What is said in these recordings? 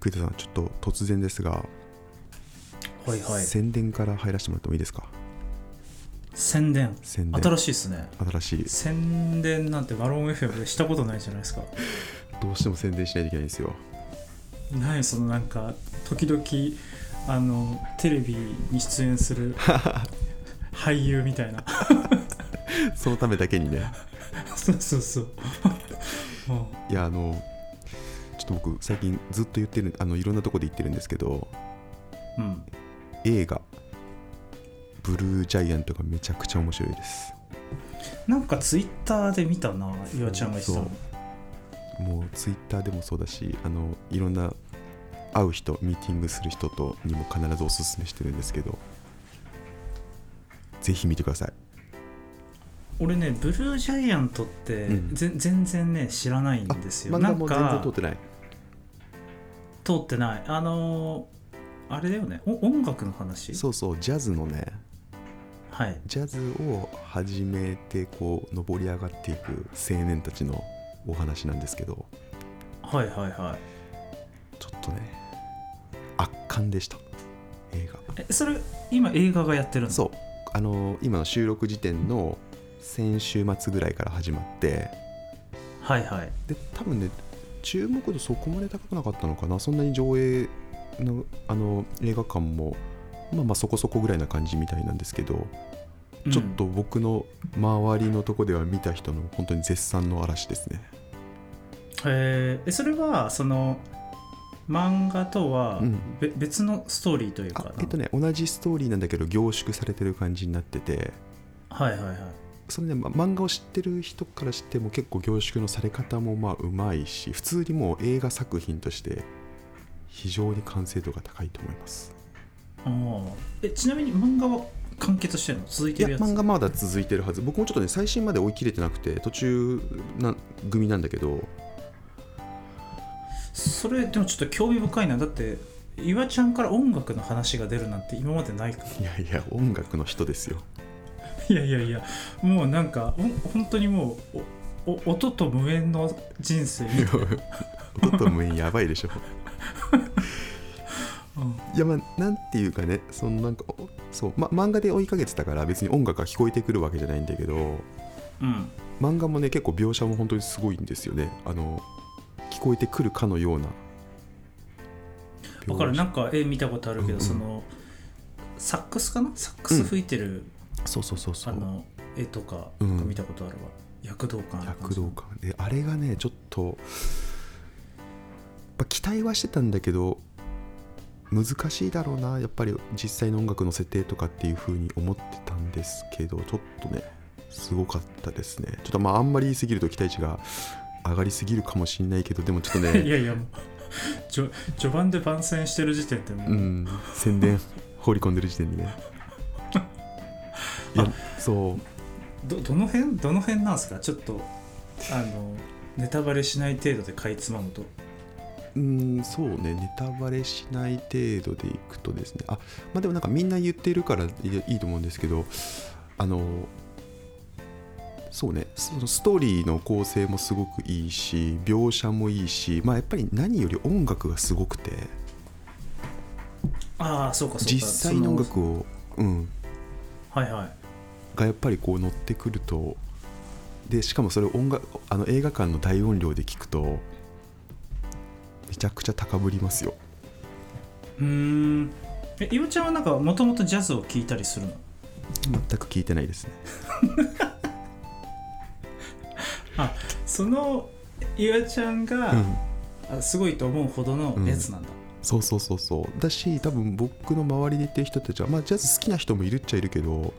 栗田さんちょっと突然ですが、はいはい。宣伝から入らせてもらってもいいですか？宣伝？宣伝。新しいですね。新しい。宣伝なんてマロン FM でしたことないじゃないですか。どうしても宣伝しないといけないんですよ。何そのなんか時々あのテレビに出演する 俳優みたいな。そのためだけにね。そうそうそう。もいやあのと僕最近ずっと言ってるあのいろんなとこで言ってるんですけどううん。映画ブルージャイアントがめちゃくちゃ面白いです。なんかツイッターで見たな岩ちゃんが言ってたの。もうツイッターでもそうだしあのいろんな会う人ミーティングする人とにも必ずおすすめしてるんですけどぜひ見てください。俺ねブルージャイアントって、うん。ぜ全然ね知らないんですよ。なん漫画も全然か通ってない通ってない。あのーあれだよね。お音楽の話？そうそうジャズのね。はい。ジャズを始めてこう上り上がっていく青年たちのお話なんですけど。はいはいはい。ちょっとね圧巻でした。映画。えそれ今映画がやってるの？そう。あの今の収録時点の先週末ぐらいから始まって。はいはい。で多分ね注目度そこまで高くなかったのかな？そんなに上映のあの映画館もまあまあそこそこぐらいな感じみたいなんですけど、ちょっと僕の周りのとこでは見た人の本当に絶賛の嵐ですね。へー。えそれはその漫画とはうん。べ、別のストーリーというかあえっとね同じストーリーなんだけど凝縮されてる感じになってて。はいはいはいそれね、ま漫画を知ってる人からしても結構凝縮のされ方もまあうまいし普通にもう映画作品として非常に完成度が高いと思います。あー。えちなみに漫画は完結してるの？続いいやてるやつ？漫画まだ続いてるはず。僕もちょっとね最新まで追い切れてなくて途中な組なんだけど。それでもちょっと興味深いな。だって岩ちゃんから音楽の話が出るなんて今までないから。いやいや音楽の人ですよいやいやいやもうなんかほん本当にもうおお音と無縁の人生。音と無縁やばいでしょ。うん。いやまあなんていうかねそのなんかおそう、ま、漫画で追いかけてたから別に音楽が聞こえてくるわけじゃないんだけどうん。漫画もね結構描写も本当にすごいんですよね。あの聞こえてくるかのような。わかる。描写。なんか絵見たことあるけど、うんうん。そのサックスかな？サックス吹いてる、そうそうそうそう。あの絵とか見たことあるわ、躍動感躍動感。であれがねちょっと期待はしてたんだけど難しいだろうなやっぱり実際の音楽の設定とかっていう風に思ってたんですけどちょっとねすごかったですね。ちょっとまああんまり言い過ぎると期待値が上がりすぎるかもしれないけどでもちょっと いねやいやもう序序盤で番宣してる時点でもう、うん。宣伝放り込んでる時点でね。いやそう。どどの辺どの辺なんですか？ちょっとあのネタバレしない程度でかいつまむと。うんそうね。ネタバレしない程度でいくとですね。あまあでもなんかみんな言ってるからいいと思うんですけどあのそうね。そのストーリーの構成もすごくいいし描写もいいしまあやっぱり何より音楽がすごくて。ああそうかそうか。実際の音そ楽をうん。はいはいがやっぱりこう乗ってくるとでしかもそれを音楽あの映画館の大音量で聞くとめちゃくちゃ高ぶりますよ。うーん。え岩ちゃんはなんかもともとジャズを聴いたりするの？全く聞いてないですね。あその岩ちゃんが、うん。あすごいと思うほどのやつなんだ、そうそうそうそう。だし多分僕の周りで言ってる人たちはまあジャズ好きな人もいるっちゃいるけど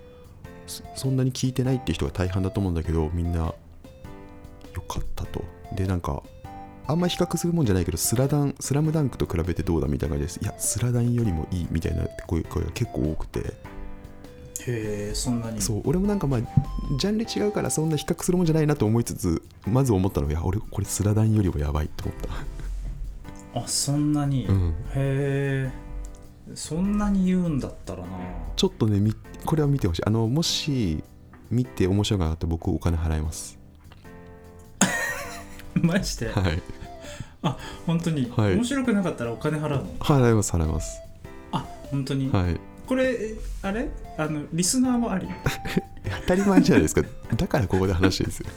そそんなに聞いてないっていう人が大半だと思うんだけどみんなよかったと。でなんかあんま比較するもんじゃないけどスラダンスラムダンクと比べてどうだみたいな感じです。いやスラダンよりもいいみたいな声声が結構多くて。へえそんなに。そう俺もなんかまあジャンル違うからそんな比較するもんじゃないなと思いつつまず思ったのがいや俺これスラダンよりもやばいって思った。あそんなに、うん。へえそんなに言うんだったらな。ちょっとねみこれは見てほしい。あのもし見て面白くなかったら僕お金払います。マジで、はい。本当に、はい。面白くなかったらお金払うの？払います払います。あ本当に、はい。これあれ？あのリスナーもあり？当たり前じゃないですか。だからここで話してるんですよ。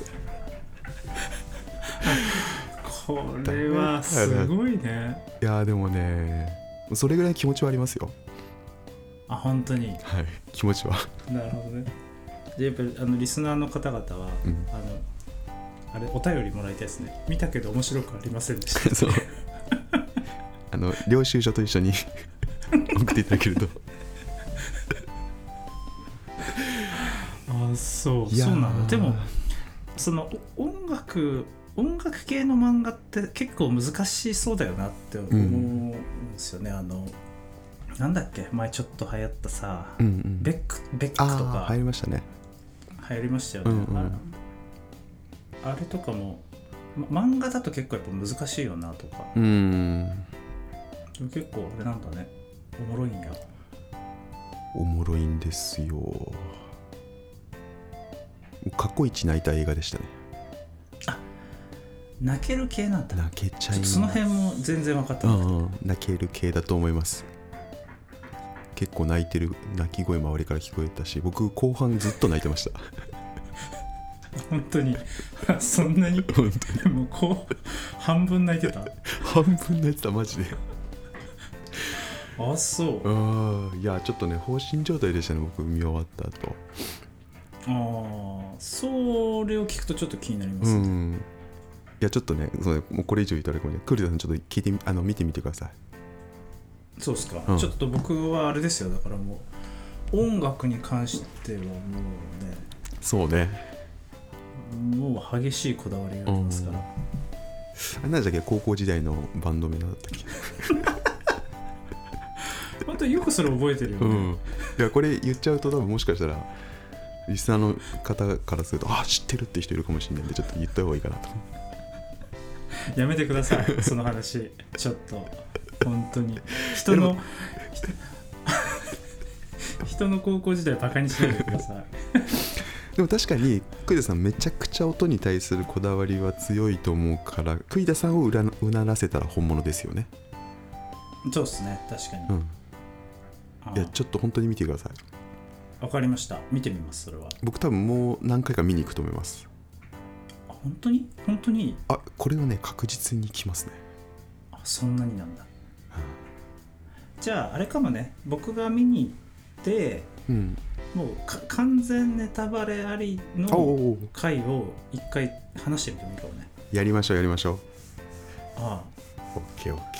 これはすごいね。いやーでもねそれぐらい気持ちはありますよ。あ本当に。はい。気持ちは。なるほどね。でやっぱりあのリスナーの方々は、うん。あのあれお便りもらいたいですね。見たけど面白くありませんでした。そう。あの領収書と一緒に 送っていただけると。あそう。そうなんだ。でもそのお音楽音楽系の漫画って結構難しそうだよなって思うんですよね、あのなんだっけ？前ちょっと流行ったさ、うんうん。ベックベックとか入りましたね。流行りましたよね、うんうん。あれとかも、ま漫画だと結構やっぱ難しいよなとか。うん。結構あれなんだね。おもろいんや。おもろいんですよ。過去一泣いた映画でしたね泣ける系なんだ。泣けちゃいます。その辺も全然分かってうなくて、んうん。泣ける系だと思います。結構泣いてる泣き声周りから聞こえたし僕後半ずっと泣いてました。本当に。そんなに？本当に。もうこう半分泣いてた？半分泣いてたマジで。あそう。ああいやちょっとね放心状態でしたね僕見終わった後。ああそれを聞くとちょっと気になりまうすね、ん。いやちょっとねそうねもうこれ以上言ったらごめんねクリタさんちょっと聞いてみあの見てみてください。そうっすか、うん。ちょっと僕はあれですよ。だからもう音楽に関してはもそうねうね。もう激しいこだわりがありますから、あれなんだっけ高校時代のバンド名なんだったっけ？本当によくそれ覚えてるよね、うん。いやこれ言っちゃうと多分もしかしたらリスナーの方からするとあ知ってるって人いるかもしれないんでちょっと言った方がいいかなとやめてください。その話。ちょっと。本当に。人の人 人の高校時代バカにしないでください。でも確かに栗田さんめちゃくちゃ音に対するこだわりは強いと思うから栗田さんをうらうならせたら本物ですよね。そうっすね。確かに、うん。あいやちょっと本当に見てください。わかりました。見てみますそれは。僕多分もう何回か見に行くと思います。あ本当に？本当に？あこれはね確実に来ますね。あそんなになんだ。じゃああれかもね。僕が見に行ってうん。もうか完全ネタバレありおのお回を一回話してみてもいいかもね。やりましょうやりましょあうオッケーオッケ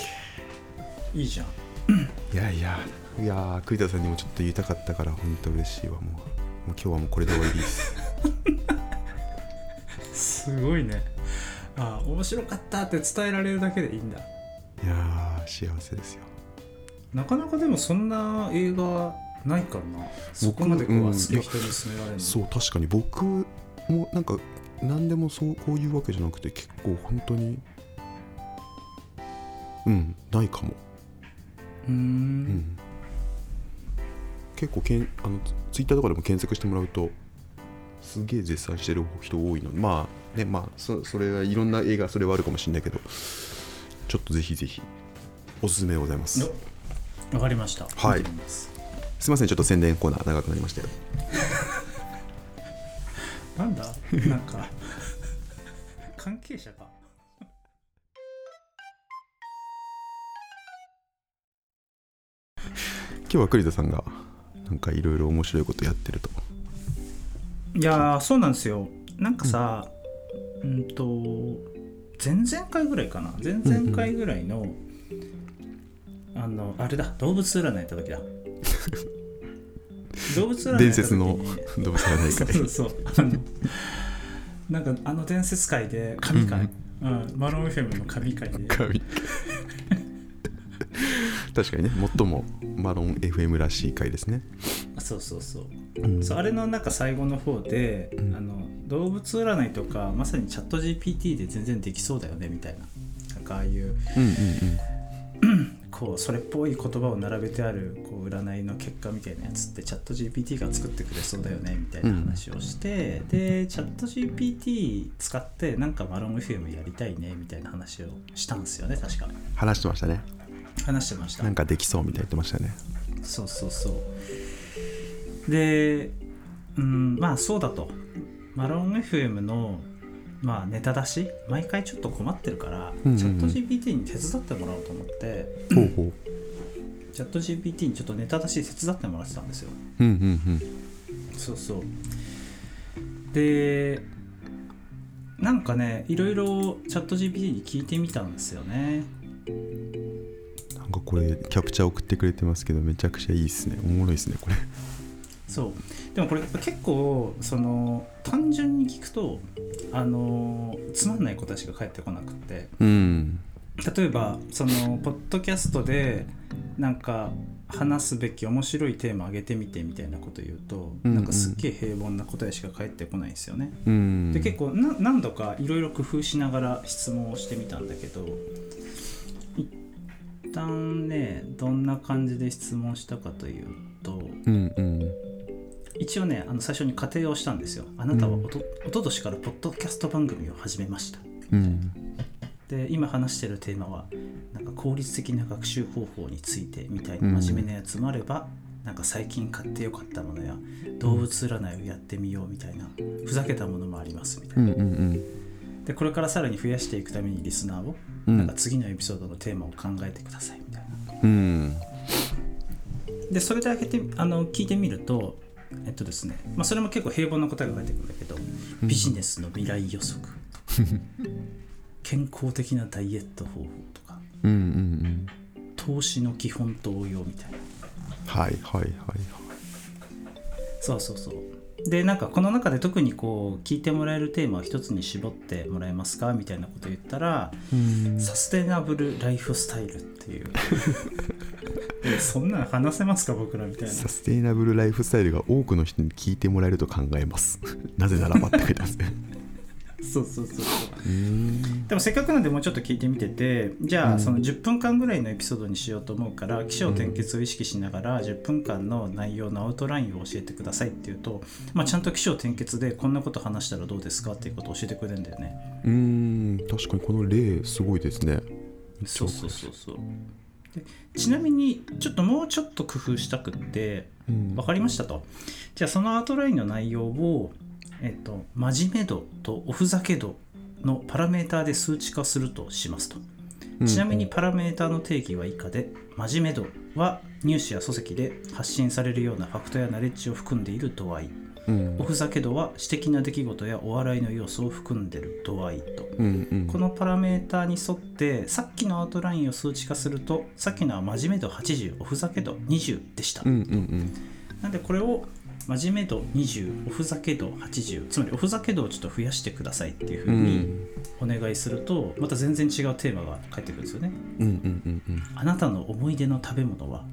あいいじゃん。ーいやいやいやー栗田さんにもちょっと言いたかったから本当嬉しいわ。もうもう今日はもうこれで終わりです すごいね。ああ面白かったって伝えられるだけでいいんだ。いやー幸せですよ。なかなかでもそんな映画ないからな。そこまでこううん。熱く人に勧められるの、そう確かに僕もなんか何でもそうこういうわけじゃなくて結構本当にうんないかも、うーん。うん、結構けんあのツツイッターとかでも検索してもらうとすげえ絶賛してる人多いの。でまあねまあそそれはいろんな映画それはあるかもしれないけどちょっとぜひぜひおすすめでございます。よわかりました。はい。見てみます。すいませんちょっと宣伝コーナー長くなりましたよ。なんだ？なんか関係者か。今日は栗田さんがなんかいろいろ面白いことやってると。いやーそうなんですよ。なんかさうんと前々回ぐらいかな？前々回ぐらいの、あのあれだ動物占い行った時だ。動物占い行 った時に伝説の動物がないそうかそうそう。あのなんかあの伝説界で神回、うんマロン FM の神回で。神確かにね最もマロン FM らしい回ですね、そうそうそううん。そうあれのなんか最後の方で、うん。あの動物占いとかまさにチャット GPT で全然できそうだよねみたいな。なんかああいううんうんここうそれっぽい言葉を並べてあるこう占いの結果みたいなやつってチャット GPT が作ってくれそうだよねみたいな話をして、でチャット GPT 使ってなんかマロン FM やりたいねみたいな話をしたんですよね確か。話してましたね。話してました。なんかできそうみたいな言ってましたね。そうそうそうでうんまあそうだと。マロン FM のまあネタ出し毎回ちょっと困ってるから、うんうんうん。チャット GPT に手伝ってもらおうと思って。ほうほう。チャット GPT にちょっとネタ出し手伝ってもらってたんですよ。うんうんそうそう。でなんかねいろいろチャット GPT に聞いてみたんですよね。うんなんかこれキャプチャー送ってくれてますけどめちゃくちゃいいっすね。おもろいっすねこれそう。でもこれ結構その単純に聞くとあのつまんない答えしか返ってこなくって。うん。例えばそのポッドキャストでなんか話すべき面白いテーマ上げてみてみたいなこと言うと、うんうん。なんかすっげえ平凡な答えしか返ってこないんですよね。うん。で結構な何度かいろいろ工夫しながら質問をしてみたんだけど一旦ねどんな感じで質問したかというとうんうん一応ねあの最初に仮定をしたんですよ。あなたはおと,、おととしからポッドキャスト番組を始めました。うん。で今話してるテーマはなんか効率的な学習方法についてみたいなうん。真面目なやつもあれば、なんか最近買ってよかったものや動物占いをやってみようみたいなふざけたものもありますみたいな。うんうんでこれからさらに増やしていくためにリスナーを、うん。なんか次のエピソードのテーマを考えてくださいみたいな。うん。でそれで開けてあの聞いてみるとえっとですね、まあ、それも結構平凡な答えが返ってくるんだけど、ビジネスの未来予測。健康的なダイエット方法とか。うんうんうん。投資の基本と応用みたいな。はいはいはいそうそうそうでなんかこの中で特にこう聞いてもらえるテーマを一つに絞ってもらえますかみたいなこと言ったらうん。サステナブルライフスタイルっていう。え そんなの話せますか僕らみたいな。サステイナブルライフスタイルが多くの人に聞いてもらえると考えます。なぜならばって書いてますね。そうそうそうそう。うん。でもせっかくなんでもうちょっと聞いてみててじゃうん。あその10分間ぐらいのエピソードにしようと思うから起承転結を意識しながら10分間の内容のアウトラインを教えてくださいっていうと、まあ、ちゃんと起承転結でこんなこと話したらどうですかっていうことを教えてくれるんだよね。うん。確かにこの例すごいですね。そうそうそうそうでちなみにちょっともうちょっと工夫したくってうん。分かりましたと。じゃあそのアウトラインの内容を、えっと、真面目度とおふざけ度のパラメーターで数値化するとしますと。ちなみにパラメーターの定義は以下で真面目度は入試や書籍で発信されるようなファクトやナレッジを含んでいる度合いうん。おふざけ度は私的な出来事やお笑いの要素を含んでいる度合いと。うんうん。このパラメーターに沿ってさっきのアウトラインを数値化するとさっきのは真面目度80おふざけ度20でした、うんうんうん。なんでこれを真面目度20おふざけ度80つまりおふざけ度をちょっと増やしてくださいっていうふううにん。お願いするとまた全然違うテーマが返ってくるんですよね。うんうんうんうん。あなたの思い出の食べ物は？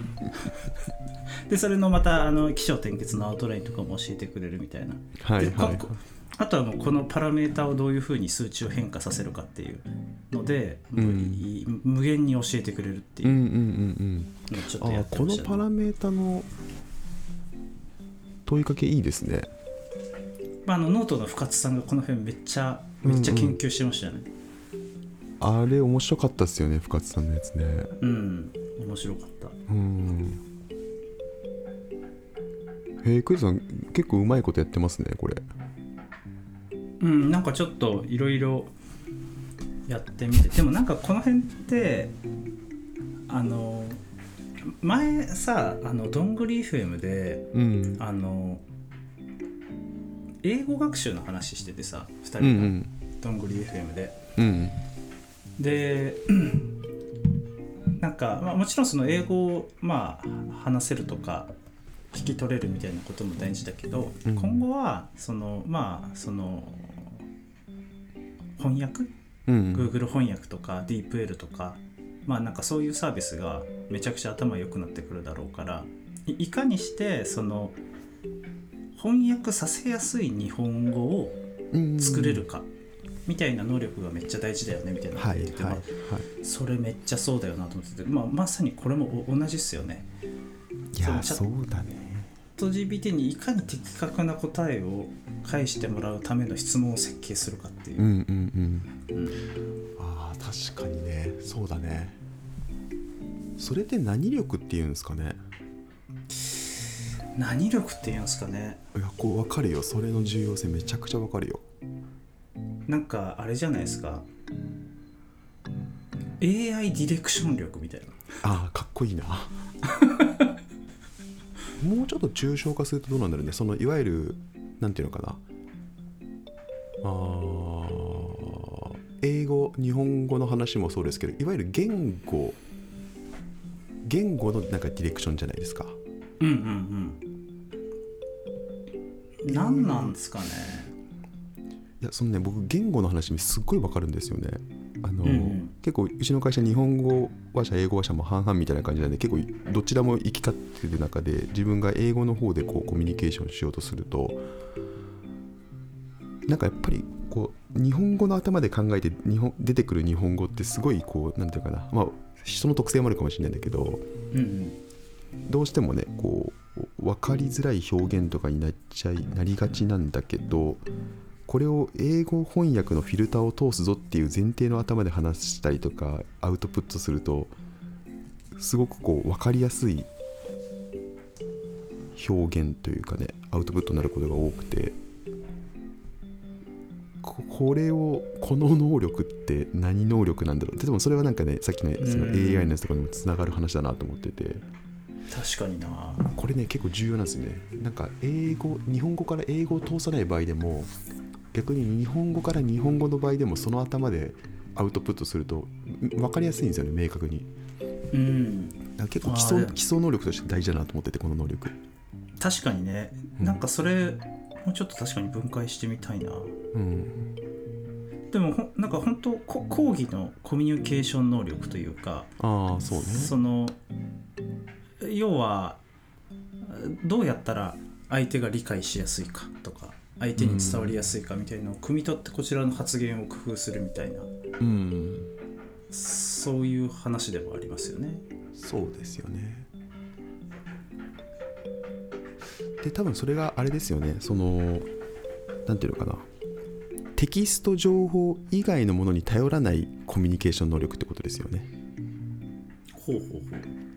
でそれのまたあの起承転結のアウトラインとかも教えてくれるみたいな。ではいはい。こあとはもうこのパラメータをどういうふうに数値を変化させるかっていうので、うん。無限に教えてくれるっていう。うんうんうんのをちょっとやってこのましたねパラメータの問いかけいいですね。まあ、あのノートの深津さんがこの辺めっちゃめっちゃ研究してましたよね。あれ面白かったですよね深津さんのやつね。うん、面白かった。うん。へえクイズさん結構うまいことやってますねこれ。うんなんかちょっといろいろやってみて。でもなんかこの辺ってあの前さあのどんぐり FM でうん。あの英語学習の話しててさ2人が、うんうん。どんぐり FM で。うん。でなんか、まあ、もちろんその英語をまあ話せるとか聞き取れるみたいなことも大事だけど、うん。今後はそのまあその翻訳？うん。Google 翻訳とか DeepL とかまあなんかそういうサービスがめちゃくちゃ頭良くなってくるだろうからいいかにしてその翻訳させやすい日本語をうん作れるかみたいな能力がめっちゃ大事だよねみたいなはい言ってて、はいはまい。あそれめっちゃそうだよなと思ってて、まあ、まさにこれもお同じっすよね。いやそそうだね。ット GPT にいかに的確な答えを返してもらうための質問を設計するかっていう。う。んうんうん。うん。あー確かにね。そうだね。それって何力っていうんですかね？何力っていうんですかね。いやこう分かるよ。それの重要性めちゃくちゃ分かるよなんかあれじゃないですか。AI ディレクション力みたいな。ああかっこいいな。もうちょっと抽象化するとどうなんだろうね。そのいわゆるなんていうのかな。あー英語日本語の話もそうですけどいわゆる言語言語のなんかディレクションじゃないですか。うんうんうん。何なんですかねいやそのね僕言語の話すっごいわかるんですよね。あの、うんうん。結構うちの会社日本語話者英語話者も半々みたいな感じなんで結構どちらも行き交ってる中で自分が英語の方でこうコミュニケーションしようとするとなんかやっぱりこう日本語の頭で考えて日本出てくる日本語ってすごいこうなんていうかな。まあ人の特性もあるかもしれないんだけどうんうん。どうしてもねこう分かりづらい表現とかになっちゃいなりがちなんだけどこれを英語翻訳のフィルターを通すぞっていう前提の頭で話したりとかアウトプットするとすごくこう分かりやすい表現というかねアウトプットになることが多くてここれをこの能力って何能力なんだろう？でもそれはなんかねさっきのそのうん AI のやつとかにもつながる話だなと思ってて。確かにな。これね結構重要なんですよね。なんか英語日本語から英語を通さない場合でも逆に日本語から日本語の場合でもその頭でアウトプットするとん分かりやすいんですよね明確に。うん。結構基礎基礎能力として大事だなと思っててこの能力。確かにね。うん。なんかそれもうちょっと確かに分解してみたいな。うん。でもほんなんか本当こ講義のコミュニケーション能力というかああそうね。その要はどうやったら相手が理解しやすいかとか相手に伝わりやすいかみたいなのを汲み取ってこちらの発言を工夫するみたいな。うんそういう話でもありますよね。そうですよね。で多分それがあれですよね。そのなんていうのかな。テキスト情報以外のものに頼らないコミュニケーション能力ってことですよね。ほうほうほう。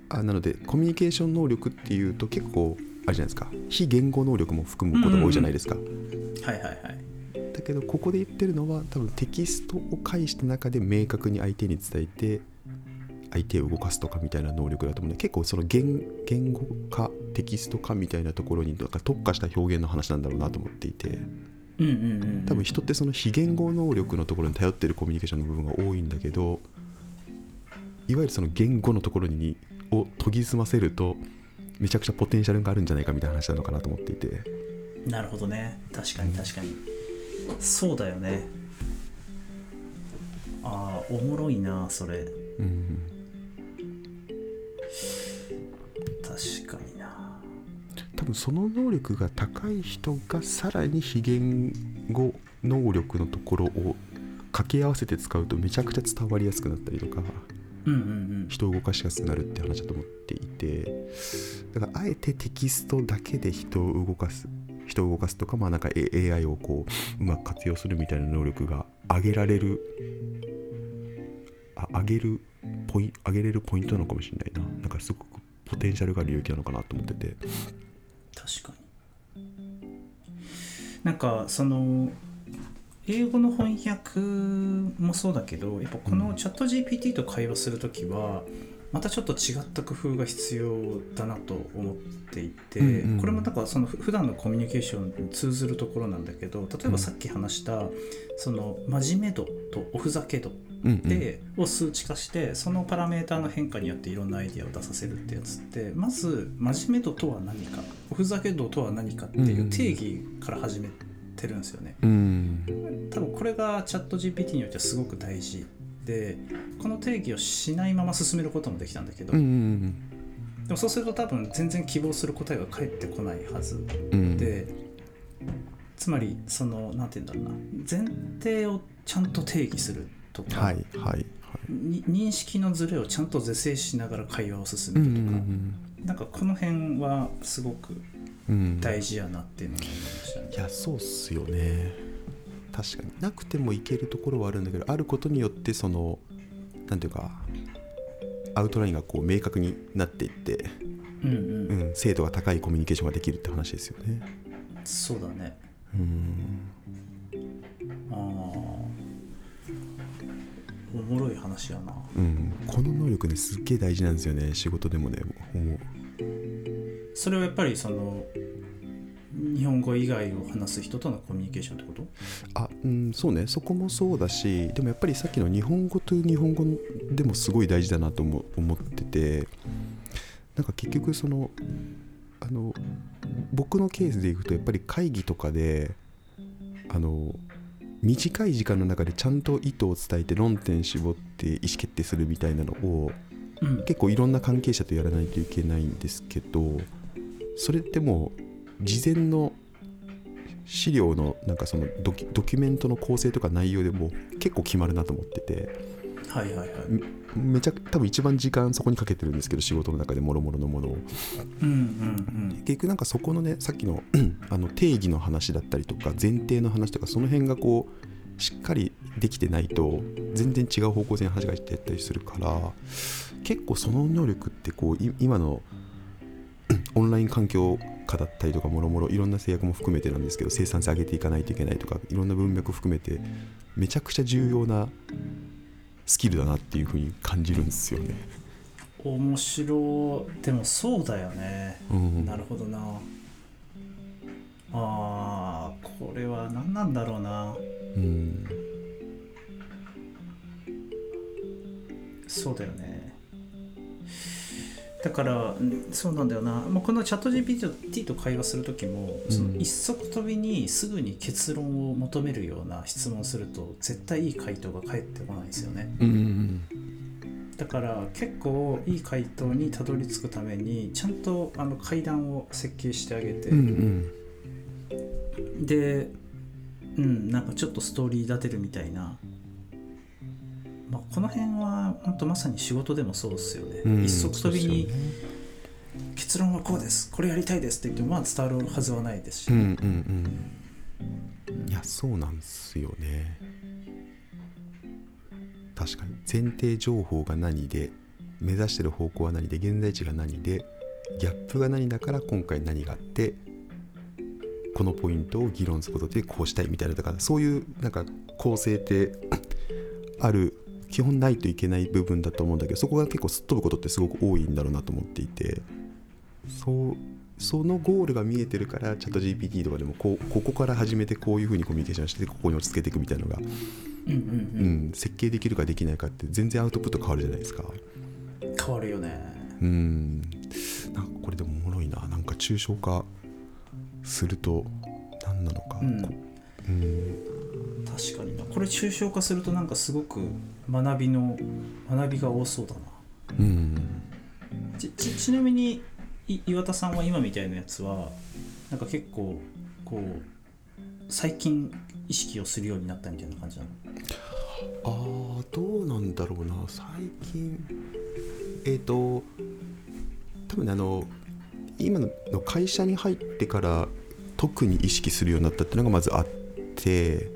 あなのでコミュニケーション能力っていうと結構あれじゃないですか非言語能力も含むことが多いじゃないですか、はいはいはい。だけどここで言ってるのは多分テキストを介した中で明確に相手に伝えて相手を動かすとかみたいな能力だと思うので結構その言言語化テキスト化みたいなところになんか特化した表現の話なんだろうなと思っていてうんうんうん。多分人ってその非言語能力のところに頼ってるコミュニケーションの部分が多いんだけどいわゆるその言語のところにを研ぎ澄ませるとめちゃくちゃポテンシャルがあるんじゃないかみたいな話なのかなと思っていて。なるほどね。確かに確かに。そうだよね。ああおもろいなそれ。うん確かにな。多分その能力が高い人がさらに非言語能力のところを掛け合わせて使うとめちゃくちゃ伝わりやすくなったりとか。うんうんうん人を動かしやすくなるって話だと思っていてだからあえてテキストだけで人を動かす人を動かすとかまあなんか A- AI をこううまく活用するみたいな能力が上げられるあ上げるポイ上げれるポイントなのかもしれないな。なんかすごくポテンシャルがある領域なのかなと思ってて。確かに。なんかその英語の翻訳もそうだけどやっぱこのチャット GPT と会話するときはまたちょっと違った工夫が必要だなと思っていて、うんうんこれもなんかそのふ普段のコミュニケーションに通ずるところなんだけど例えばさっき話したその真面目度とおふざけ度うんうん。で、を数値化してそのパラメーターの変化によっていろんなアイデアを出させるってやつってまず真面目度とは何かおふざけ度とは何かっていう定義から始めてるんですよね。うん。多分これがチャット GPT によってはすごく大事でこの定義をしないまま進めることもできたんだけど、うんうんでもそうすると多分全然希望する答えが返ってこないはずうんうん。でつまりそのなんて言うんだろうな前提をちゃんと定義するとか、はいはい認識のズレをちゃんと是正しながら会話を進うんうめるとか、ん。なんかこの辺はすごくうんうん大事やなっていうのを思いましたねい。やそうっすよね確かになくてもいけるところはあるんだけどあることによってそのなんていうかアウトラインがこう明確になっていって、うんうん、うん、精度が高いコミュニケーションができるって話ですよねそうだね。うんああ。おもろい話やな。うん、この能力ねすっげえ大事なんですよね仕事でもね思うそれはやっぱりその日本語以外を話す人とのコミュニケーションってこと？あうんそうね。そこもそうだしでもやっぱりさっきの日本語と日本語でもすごい大事だなと思思っててなんか結局そのあの僕のケースでいくとやっぱり会議とかであの短い時間の中でちゃんと意図を伝えて論点絞って意思決定するみたいなのをうん。結構いろんな関係者とやらないといけないんですけどそれってもう事前の資料のなんかそのドキュメントの構成とか内容でもう結構決まるなと思ってて。はいはいはい。めちゃ多分一番時間そこにかけてるんですけど仕事の中でもろもろのものを。うんうん結局なんかそこのねさっきの あの定義の話だったりとか前提の話とかその辺がこうしっかりできてないと全然違う方向性に話がいってったりするから結構その能力ってこうい今のオンライン環境下だったりとかもろもろいろんな制約も含めてなんですけど生産性上げていかないといけないとかいろんな文脈含めてめちゃくちゃ重要なスキルだなっていうふうに感じるんですよね。うん。面白い。でもそうだよね。うん、なるほどな。ああ、これは何なんだろうな。うんそうだよね。だから、んそうなんだよな。まあ、このチャット GPT と会話するときも、その一足飛びにすぐに結論を求めるような質問をすると、絶対いい回答が返ってこないんですよね。うんうんだから結構いい回答にたどり着くためにちゃんとあの階段を設計してあげて、うんうんでうんなんかちょっとストーリー立てるみたいな、まあ、この辺は本当まさに仕事でもそうですよね、うん。一足飛びに結論はこうです。これやりたいですって言ってもまあ伝わるはずはないですし、うんうんうん。いやそうなんですよね。確かに。前提情報が何で目指してる方向は何で現在地が何でギャップが何だから今回何があってこのポイントを議論することでこうしたいみたいなだからそういうなんか構成ってある基本ないといけない部分だと思うんだけどそこが結構すっ飛ぶことってすごく多いんだろうなと思っていてそうそのゴールが見えてるからチャット GPT とかでもこうここから始めてこういうふうにコミュニケーションしてここに落ち着けていくみたいなのが、うんうんうん。設計できるかできないかって全然アウトプット変わるじゃないですか。うん、変わるよね。うん。なんかこれでもおもろいな。なんか抽象化すると何なのか、うん。こうん確かにな。これ抽象化するとなんかすごく学びの学びが多そうだな。うん。ちちちなみにい岩田さんは今みたいなやつはなんか結構こう最近意識をするようになったみたいな感じなの？あーどうなんだろうな。最近えっ、と多分ねあの今の会社に入ってから特に意識するようになったっていうのがまずあってで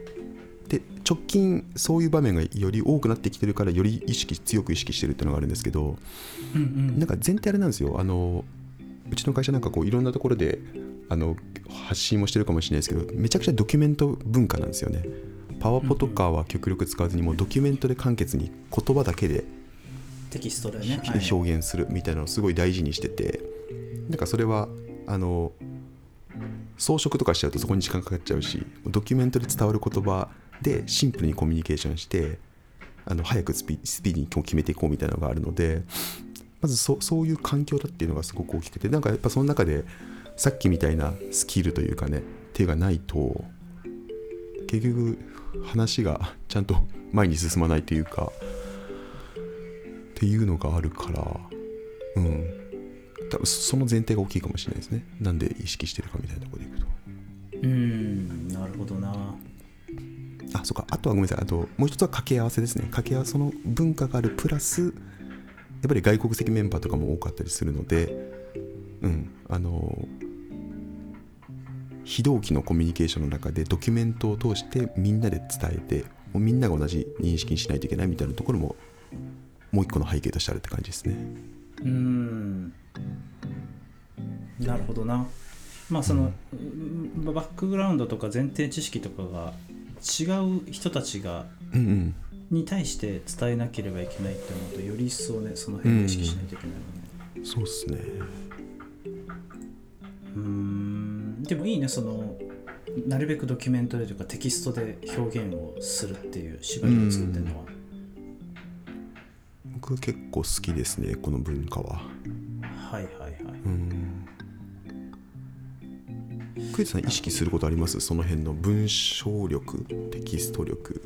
直近そういう場面がより多くなってきてるからより意識強く意識してるっていうのがあるんですけどうんうん。なんか前提あれなんですよ。あのうちの会社なんかこういろんなところであの発信もしてるかもしれないですけどめちゃくちゃドキュメント文化なんですよね。パワポとかは極力使わずにもうドキュメントで簡潔に言葉だけでテキストでね、はい表現するみたいなのをすごい大事にしててなんかそれはあの装飾とかしちゃうとそこに時間かかっちゃうしドキュメントで伝わる言葉でシンプルにコミュニケーションしてあの早くスピスピーディーに決めていこうみたいなのがあるのでまずそそういう環境だっていうのがすごく大きくてなんかやっぱその中でさっきみたいなスキルというかね手がないと結局話がちゃんと前に進まないというかっていうのがあるからうん。多分その前提が大きいかもしれないですね。なんで意識してるかみたいなところでいくと。うんなるほどな。あそうか。あとはごめんなさい。あともう一つは掛け合わせですね。掛け合わせの文化がある。プラスやっぱり外国籍メンバーとかも多かったりするのでうん。あの非同期のコミュニケーションの中でドキュメントを通してみんなで伝えてもうみんなが同じ認識にしないといけないみたいなところももう一個の背景としてあるって感じですね。うん。なるほどな。まあその、うんバックグラウンドとか前提知識とかが違う人たちがうんうん。に対して伝えなければいけないって思うとより一層ねその辺を意識しないといけないよね。そうっすね。うーん。でもいいねそのなるべくドキュメントでというかテキストで表現をするっていう縛りを作ってるのは、僕結構好きですねこの文化は。はいはいはい。うんクイズさん意識することあります？その辺の文章力テキスト力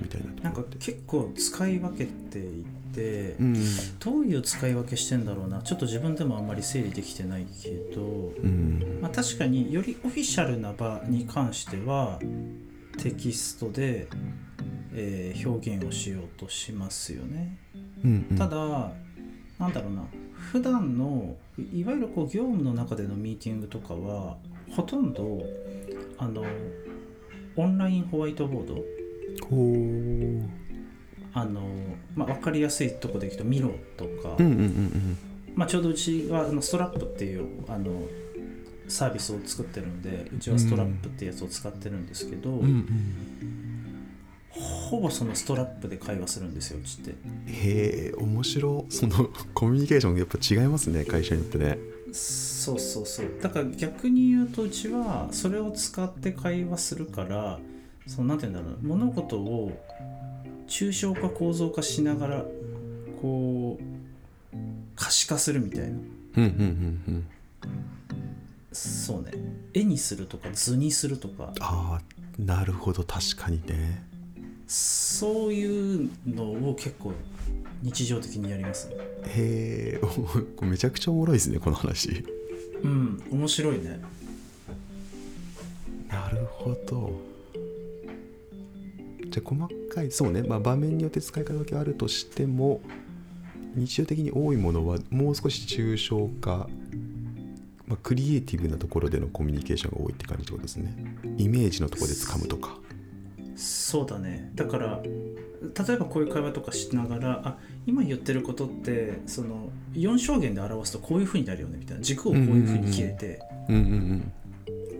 みたいななんか結構使い分けていて、うん。どういう使い分けしてんだろうな？ちょっと自分でもあんまり整理できてないけど、うん。まあ、確かによりオフィシャルな場に関してはテキストで、えー表現をしようとしますよね。うんうん。ただ、なんだろうな。普段のいいわゆるこう業務の中でのミーティングとかはほとんどあのオンラインホワイトボード。あの、まあ、分かりやすいとこでいくとミロとか、まあ、ちょうどうちはあのストラップっていうあのサービスを作ってるんでうちはストラップっていうやつを使ってるんですけど、うんうんうんほぼそのストラップで会話するんですようちって。へえ面白その コミュニケーションやっぱ違いますね会社によってね。そうそうそう。だから逆に言うとうちはそれを使って会話するからそのなんて言うんだろう物事を抽象化構造化しながらこう可視化するみたいな。うんうんうんうん。そうね。絵にするとか図にするとか。ああなるほど確かにねそういうのを結構日常的にやりますね。へえおめちゃくちゃおもろいですねこの話。うん面白いね。なるほど。じゃあ細かいそうね、まあ、場面によって使い方だけあるとしても日常的に多いものはもう少し抽象化、まあ、クリエイティブなところでのコミュニケーションが多いって感じってことですね。イメージのところで掴むとかそうだね。だから例えばこういう会話とかしながらあ今言ってることってその4証言で表すとこういうふうになるよねみたいな。軸をこういうふうに切れて、うんうんうん、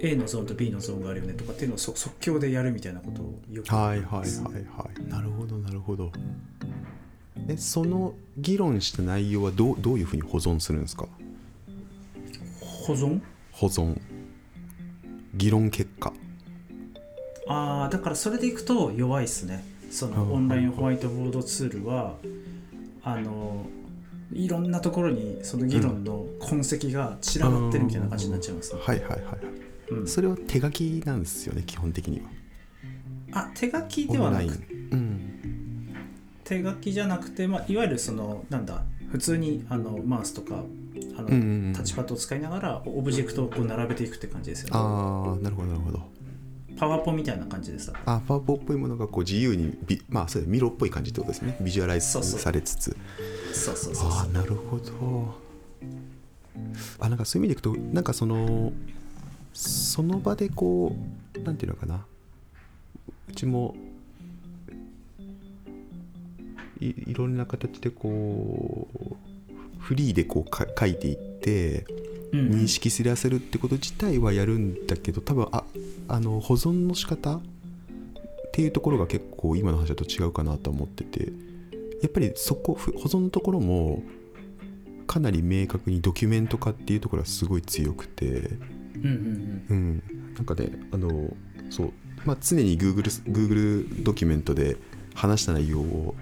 A のゾーンと B のゾーンがあるよねとかっていうのをそ即興でやるみたいなことをよくはいはいはいはい。なるほどなるほど。えその議論した内容はどうどういうふうに保存するんですか？保存？保存。議論結果ああだからそれでいくと弱いっすね。そうん。のオンラインホワイトボードツールはあのいろんなところにその議論の痕跡が散らばってるみたいな感じになっちゃいますね、はいはいはいうん。それは手書きなんですよね基本的には。あ手書きではなくうん。手書きじゃなくて、まあ、いわゆるそのなんだ普通にあのマウスとかあの、うんうんうん。タッチパッドを使いながらオブジェクトをこう並べていくって感じですよね。ああなるほどなるほどパワポみたいな感じでさあパワポっぽいものがこう自由にビまあそうだミロっぽい感じってことですね。ビジュアライズされつつ。そうそうそうああなるほど。あなんかそういう意味でいくとなんかそのその場でこうなんていうのかな。うちもいいろんな形でこうフリーでこうか書いていってうん認識すらせるってこと自体はやるんだけど多分ああの保存の仕方っていうところが結構今の話だと違うかなと思っててやっぱりそこふ保存のところもかなり明確にドキュメント化っていうところがすごい強くてうんうんうん。なんかねあのそうまあ常に Google, Google ドキュメントで話した内容を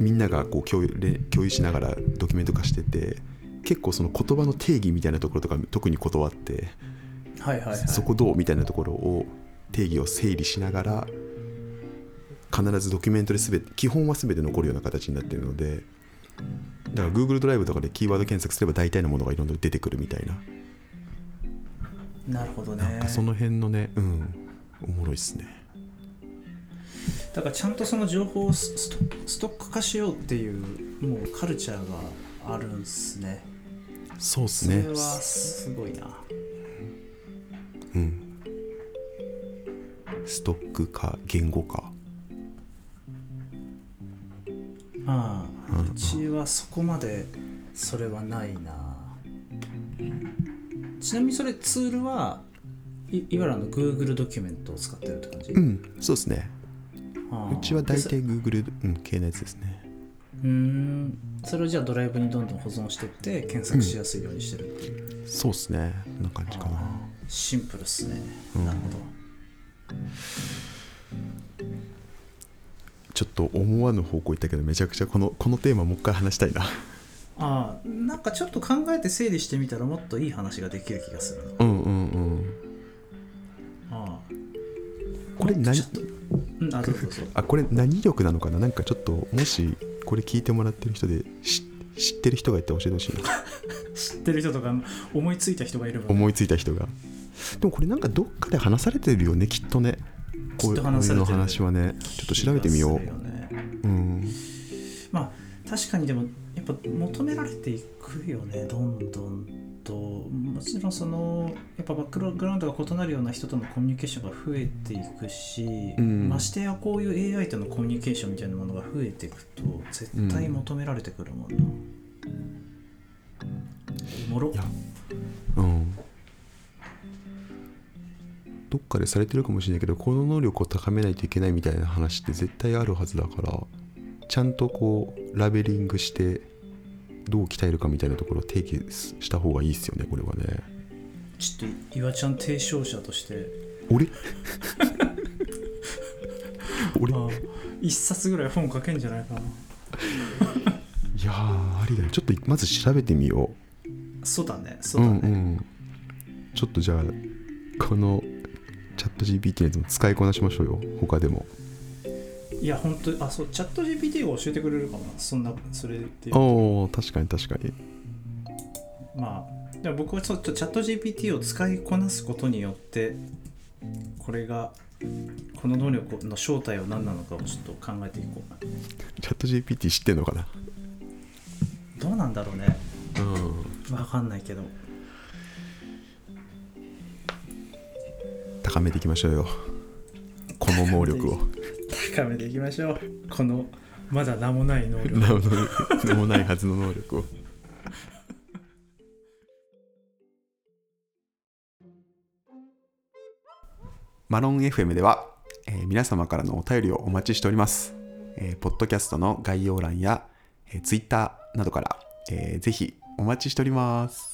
みんながこう共有で共有しながらドキュメント化してて結構その言葉の定義みたいなところとか特に断ってうんはいはいはい。そこどうみたいなところを定義を整理しながら必ずドキュメントで全て基本は全て残るような形になっているのでだから Google ドライブとかでキーワード検索すれば大体のものがいろんな出てくるみたいな。なるほどね。なんかその辺のねうんおもろいっすね。だからちゃんとその情報をスストストック化しようっていうもうカルチャーがあるんすねそうっすね。それはすごいな。うん。ストック化言語化ああうちはそこまでそれはないな。ちなみにそれツールはいいわゆるあの Google ドキュメントを使ってるって感じ、うんそうですね。うちは大体 Google、うん、系のやつですね。うーんそれをじゃあドライブにどんどん保存してって検索しやすいようにしてるっていう、そうっすね。こんな感じかな。シンプルっすね、うん。なるほど。ちょっと思わぬ方向行ったけどめちゃくちゃこのこのテーマもう一回話したいな。ああなんかちょっと考えて整理してみたらもっといい話ができる気がするな。うんうんうん。ああこれ何あどうぞ。あこれ何力なのかな？なんかちょっともしこれ聞いてもらってる人でし知ってる人がいて教えてほしいな。知ってる人とか思いついた人がいれば。思いついた人が。でもこれなんかどっかで話されてるよねきっとね。こういうの話はね。ちょっと調べてみよう。ね。うん。まあ確かにでもやっぱ求められていくよね。どんどんともちろんそのやっぱバックグラウンドが異なるような人とのコミュニケーションが増えていくし、うん。ましてやこういう AI とのコミュニケーションみたいなものが増えていくと絶対求められてくるもんな、おもろ。うん。どっかでされてるかもしれないけどこの能力を高めないといけないみたいな話って絶対あるはずだからちゃんとこうラベリングしてどう鍛えるかみたいなところを提起した方がいいですよねこれはね。ちょっと岩ちゃん提唱者として。俺？俺？一冊ぐらい本書けんじゃないかな。やーありだよちょっとまず調べてみよそうだねうそうだね、んうん。ちょっとじゃあこのチャット GPT のやつも使いこなしましょうよ他でもいや本当あそうチャット GPT が教えてくれるかもな。そんなそれっていう。おお確かに確かに。まあでも僕はちょっとチャット GPT を使いこなすことによってこれがこの能力の正体は何なのかをちょっと考えていこうチャット GPT 知ってんのかな？どうなんだろうね。うん。わかんないけど。高めていきましょうよこの能力を高めていきましょう。このまだ名もない能力。名も名もないはずの能力を。マロン FM では、えー皆様からのお便りをお待ちしております、えーポッドキャストの概要欄や、えー、Twitter などから、えーぜひお待ちしております